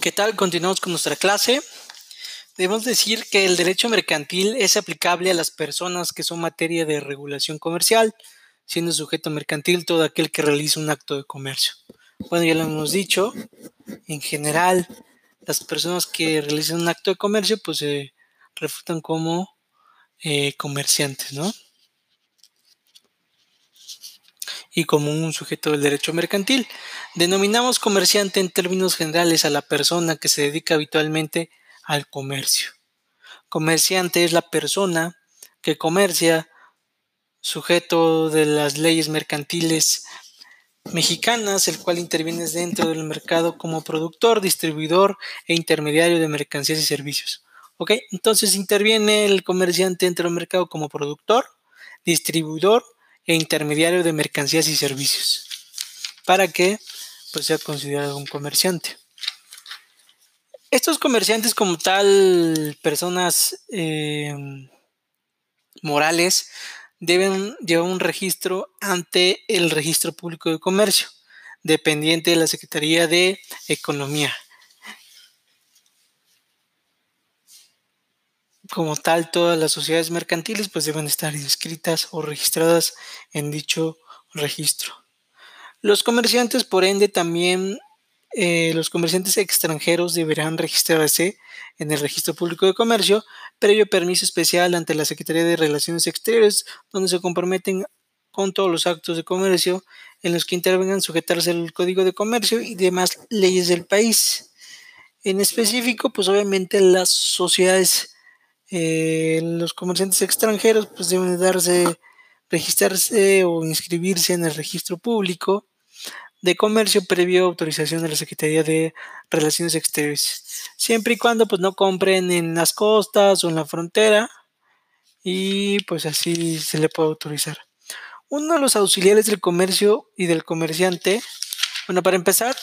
¿Qué tal? Continuamos con nuestra clase. Debemos decir que el derecho mercantil es aplicable a las personas que son materia de regulación comercial, siendo sujeto mercantil todo aquel que realiza un acto de comercio. Bueno, ya lo hemos dicho, en general, las personas que realizan un acto de comercio pues se refutan como eh, comerciantes, ¿no? Y como un sujeto del derecho mercantil. Denominamos comerciante en términos generales a la persona que se dedica habitualmente al comercio. Comerciante es la persona que comercia sujeto de las leyes mercantiles mexicanas, el cual interviene dentro del mercado como productor, distribuidor e intermediario de mercancías y servicios. ¿Ok? Entonces interviene el comerciante dentro del mercado como productor, distribuidor e intermediario de mercancías y servicios para que pues, sea considerado un comerciante. Estos comerciantes como tal, personas eh, morales, deben llevar un registro ante el registro público de comercio, dependiente de la Secretaría de Economía. Como tal todas las sociedades mercantiles pues deben estar inscritas o registradas en dicho registro. Los comerciantes, por ende, también eh, los comerciantes extranjeros deberán registrarse en el registro público de comercio previo permiso especial ante la Secretaría de Relaciones Exteriores, donde se comprometen con todos los actos de comercio en los que intervengan sujetarse al Código de Comercio y demás leyes del país. En específico, pues obviamente las sociedades eh, los comerciantes extranjeros pues deben darse, registrarse o inscribirse en el registro público de comercio previo autorización de la Secretaría de Relaciones Exteriores, siempre y cuando pues no compren en las costas o en la frontera y pues así se le puede autorizar. Uno de los auxiliares del comercio y del comerciante, bueno, para empezar,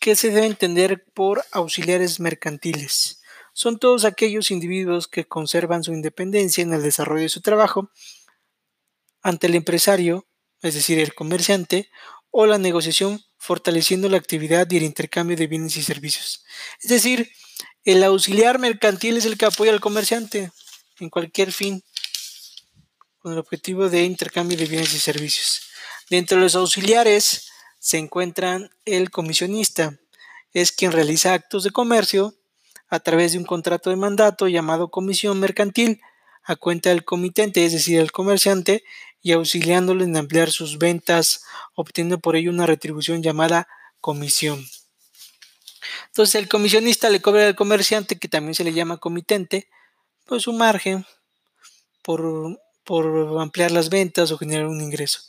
¿qué se debe entender por auxiliares mercantiles? Son todos aquellos individuos que conservan su independencia en el desarrollo de su trabajo ante el empresario, es decir, el comerciante, o la negociación fortaleciendo la actividad y el intercambio de bienes y servicios. Es decir, el auxiliar mercantil es el que apoya al comerciante en cualquier fin con el objetivo de intercambio de bienes y servicios. Dentro de los auxiliares se encuentran el comisionista, es quien realiza actos de comercio a través de un contrato de mandato llamado comisión mercantil a cuenta del comitente, es decir, el comerciante, y auxiliándole en ampliar sus ventas, obteniendo por ello una retribución llamada comisión. Entonces el comisionista le cobra al comerciante, que también se le llama comitente, pues un margen por, por ampliar las ventas o generar un ingreso.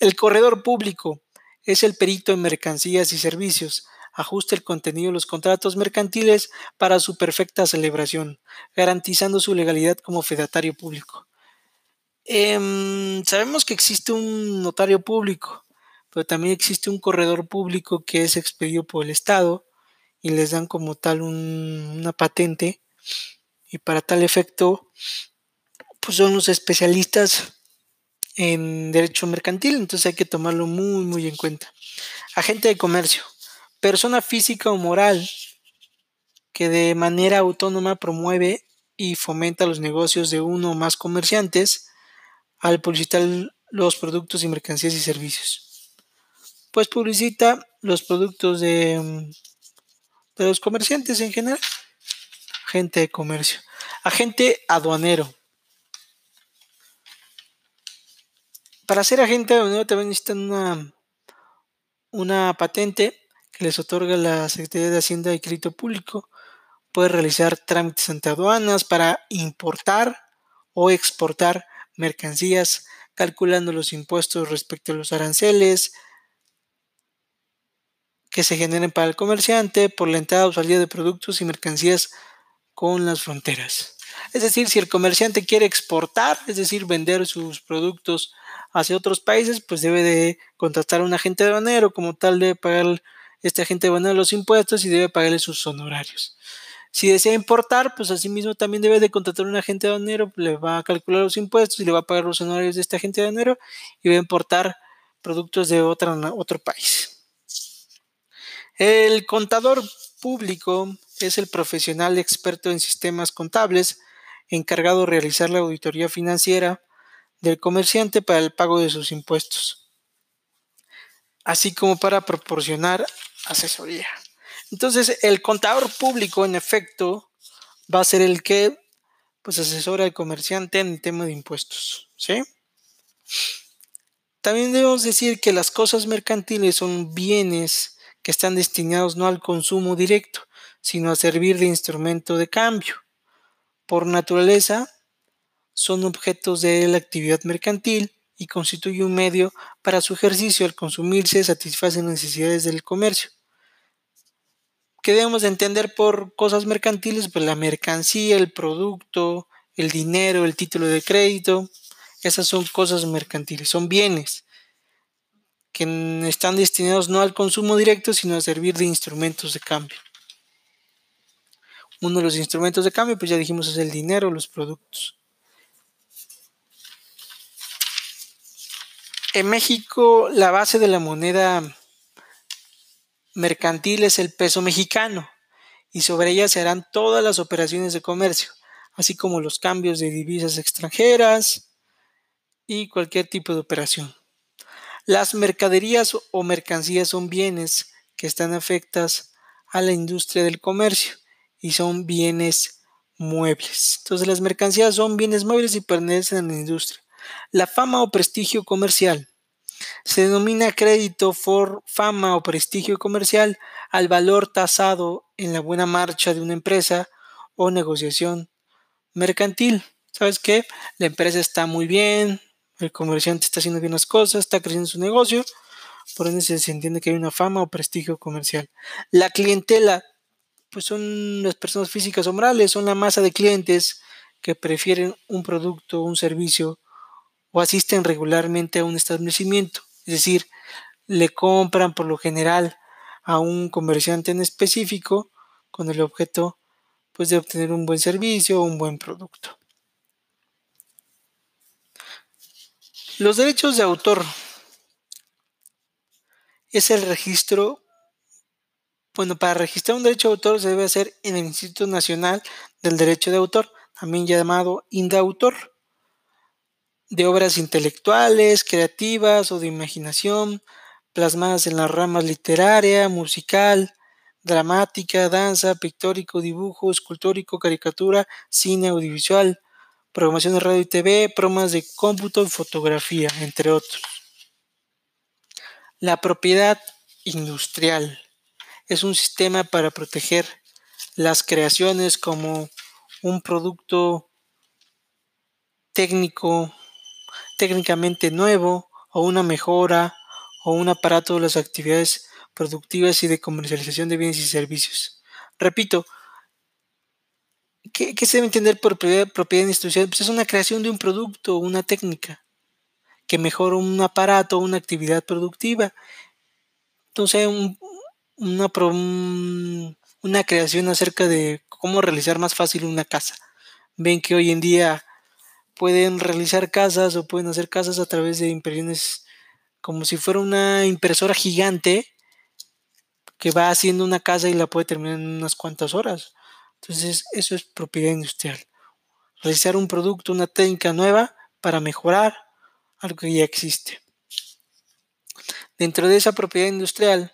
El corredor público es el perito en mercancías y servicios, ajuste el contenido de los contratos mercantiles para su perfecta celebración, garantizando su legalidad como fedatario público. Em, sabemos que existe un notario público, pero también existe un corredor público que es expedido por el Estado y les dan como tal una patente y para tal efecto pues son los especialistas en derecho mercantil, entonces hay que tomarlo muy muy en cuenta. Agente de comercio persona física o moral que de manera autónoma promueve y fomenta los negocios de uno o más comerciantes al publicitar los productos y mercancías y servicios. Pues publicita los productos de, de los comerciantes en general. Agente de comercio. Agente aduanero. Para ser agente aduanero también necesitan una, una patente les otorga la Secretaría de Hacienda y Crédito Público. Puede realizar trámites ante aduanas para importar o exportar mercancías, calculando los impuestos respecto a los aranceles que se generen para el comerciante por la entrada o salida de productos y mercancías con las fronteras. Es decir, si el comerciante quiere exportar, es decir, vender sus productos hacia otros países, pues debe de contratar a un agente aduanero, como tal de pagar este agente va a los impuestos y debe pagarle sus honorarios. Si desea importar, pues asimismo también debe de contratar un agente aduanero, le va a calcular los impuestos y le va a pagar los honorarios de este agente aduanero y va a importar productos de otra, otro país. El contador público es el profesional experto en sistemas contables encargado de realizar la auditoría financiera del comerciante para el pago de sus impuestos, así como para proporcionar asesoría. Entonces, el contador público, en efecto, va a ser el que pues asesora al comerciante en el tema de impuestos, ¿sí? También debemos decir que las cosas mercantiles son bienes que están destinados no al consumo directo, sino a servir de instrumento de cambio. Por naturaleza, son objetos de la actividad mercantil y constituye un medio para su ejercicio al consumirse satisfacen necesidades del comercio. ¿Qué debemos entender por cosas mercantiles? Pues la mercancía, el producto, el dinero, el título de crédito. Esas son cosas mercantiles, son bienes que están destinados no al consumo directo, sino a servir de instrumentos de cambio. Uno de los instrumentos de cambio, pues ya dijimos, es el dinero, los productos. En México, la base de la moneda mercantil es el peso mexicano y sobre ella se harán todas las operaciones de comercio, así como los cambios de divisas extranjeras y cualquier tipo de operación. Las mercaderías o mercancías son bienes que están afectas a la industria del comercio y son bienes muebles. Entonces las mercancías son bienes muebles y pertenecen a la industria. La fama o prestigio comercial se denomina crédito por fama o prestigio comercial al valor tasado en la buena marcha de una empresa o negociación mercantil. ¿Sabes qué? La empresa está muy bien, el comerciante está haciendo bien las cosas, está creciendo su negocio, por ende se entiende que hay una fama o prestigio comercial. La clientela, pues son las personas físicas o morales, son la masa de clientes que prefieren un producto o un servicio o asisten regularmente a un establecimiento, es decir, le compran por lo general a un comerciante en específico con el objeto pues de obtener un buen servicio o un buen producto. Los derechos de autor. Es el registro bueno, para registrar un derecho de autor se debe hacer en el Instituto Nacional del Derecho de Autor, también llamado INDAUTOR de obras intelectuales, creativas o de imaginación, plasmadas en las ramas literaria, musical, dramática, danza, pictórico, dibujo, escultórico, caricatura, cine, audiovisual, programación de radio y TV, programas de cómputo y fotografía, entre otros. La propiedad industrial es un sistema para proteger las creaciones como un producto técnico técnicamente nuevo o una mejora o un aparato de las actividades productivas y de comercialización de bienes y servicios. Repito, ¿qué, se debe entender por propiedad, institucional? Pues es una creación de un producto o una técnica que mejora un aparato o una actividad productiva. Entonces, una, una creación acerca de cómo realizar más fácil una casa. Ven que hoy en día pueden realizar casas o pueden hacer casas a través de impresiones como si fuera una impresora gigante que va haciendo una casa y la puede terminar en unas cuantas horas. Entonces, eso es propiedad industrial. Realizar un producto, una técnica nueva para mejorar algo que ya existe. Dentro de esa propiedad industrial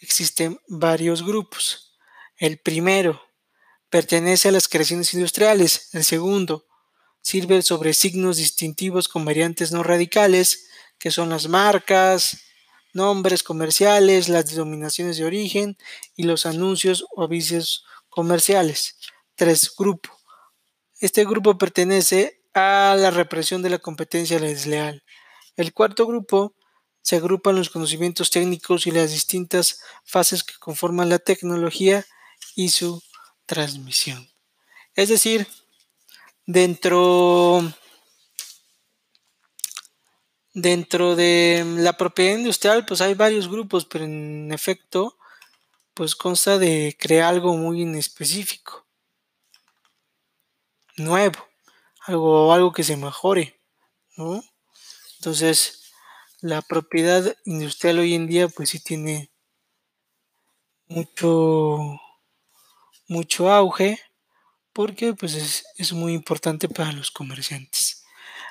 existen varios grupos. El primero pertenece a las creaciones industriales. El segundo sirve sobre signos distintivos con variantes no radicales, que son las marcas, nombres comerciales, las denominaciones de origen y los anuncios o avisos comerciales. Tres, grupo. Este grupo pertenece a la represión de la competencia desleal. El cuarto grupo se agrupan los conocimientos técnicos y las distintas fases que conforman la tecnología y su transmisión. Es decir, Dentro, dentro de la propiedad industrial, pues hay varios grupos, pero en efecto, pues consta de crear algo muy en específico, nuevo, algo, algo que se mejore, ¿no? Entonces, la propiedad industrial hoy en día, pues sí tiene mucho, mucho auge porque pues es, es muy importante para los comerciantes.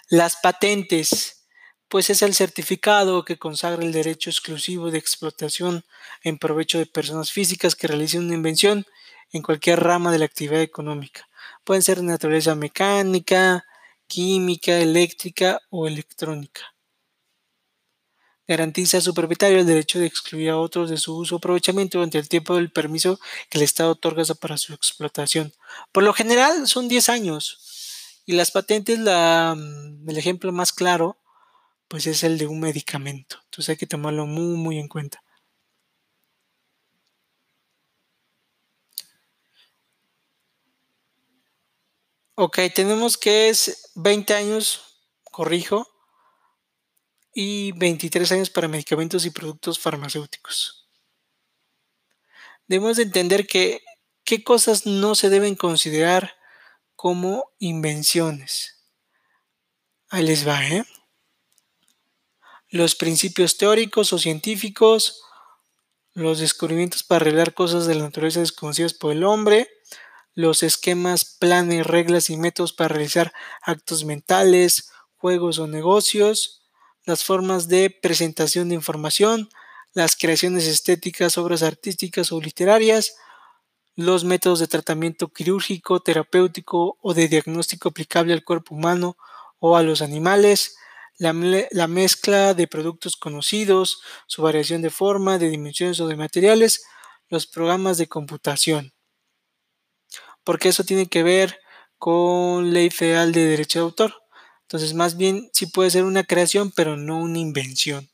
Las patentes, pues es el certificado que consagra el derecho exclusivo de explotación en provecho de personas físicas que realicen una invención en cualquier rama de la actividad económica. Pueden ser de naturaleza mecánica, química, eléctrica o electrónica garantiza a su propietario el derecho de excluir a otros de su uso o aprovechamiento durante el tiempo del permiso que el Estado otorga para su explotación. Por lo general son 10 años y las patentes, la, mm, el ejemplo más claro, pues es el de un medicamento. Entonces hay que tomarlo muy, muy en cuenta. Ok, tenemos que es 20 años, corrijo, y 23 años para medicamentos y productos farmacéuticos. Debemos de entender que qué cosas no se deben considerar como invenciones. Ahí les va, ¿eh? Los principios teóricos o científicos, los descubrimientos para arreglar cosas de la naturaleza desconocidas por el hombre, los esquemas, planes, reglas y métodos para realizar actos mentales, juegos o negocios, las formas de presentación de información, las creaciones estéticas, obras artísticas o literarias, los métodos de tratamiento quirúrgico, terapéutico o de diagnóstico aplicable al cuerpo humano o a los animales, la, la, mezcla de productos conocidos, su variación de forma, de dimensiones o de materiales, los programas de computación. Porque eso tiene que ver con ley federal de derecho de autor. Entonces, más bien sí puede ser una creación, pero no una invención.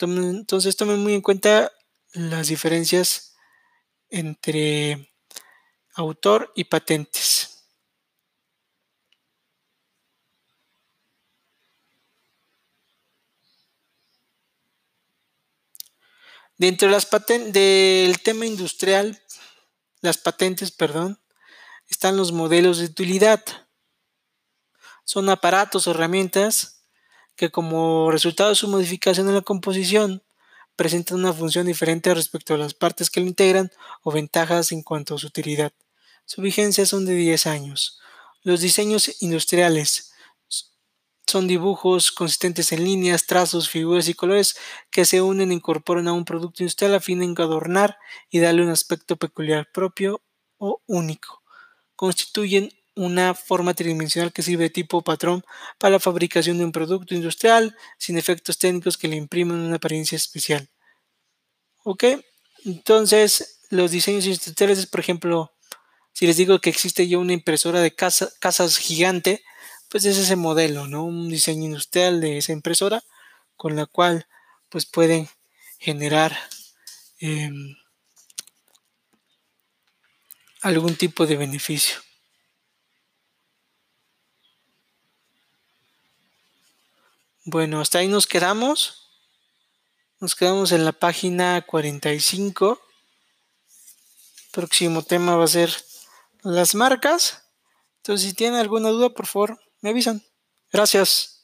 Entonces, tomen muy en cuenta las diferencias entre autor y patentes. Dentro de las del tema industrial, las patentes, perdón, están los modelos de utilidad son aparatos o herramientas que como resultado de su modificación en la composición presentan una función diferente respecto a las partes que lo integran o ventajas en cuanto a su utilidad. Su vigencia son de 10 años. Los diseños industriales son dibujos consistentes en líneas, trazos, figuras y colores que se unen e incorporan a un producto industrial a fin de adornar y darle un aspecto peculiar propio o único. Constituyen una forma tridimensional que sirve de tipo patrón para la fabricación de un producto industrial sin efectos técnicos que le imprimen una apariencia especial. ¿Ok? Entonces, los diseños industriales, por ejemplo, si les digo que existe ya una impresora de casas gigante, pues es ese modelo, ¿no? Un diseño industrial de esa impresora con la cual pues pueden generar em, algún tipo de beneficio. Bueno, hasta ahí nos quedamos. Nos quedamos en la página 45. Próximo tema va a ser las marcas. Entonces, si tienen alguna duda, por favor, me avisan. Gracias.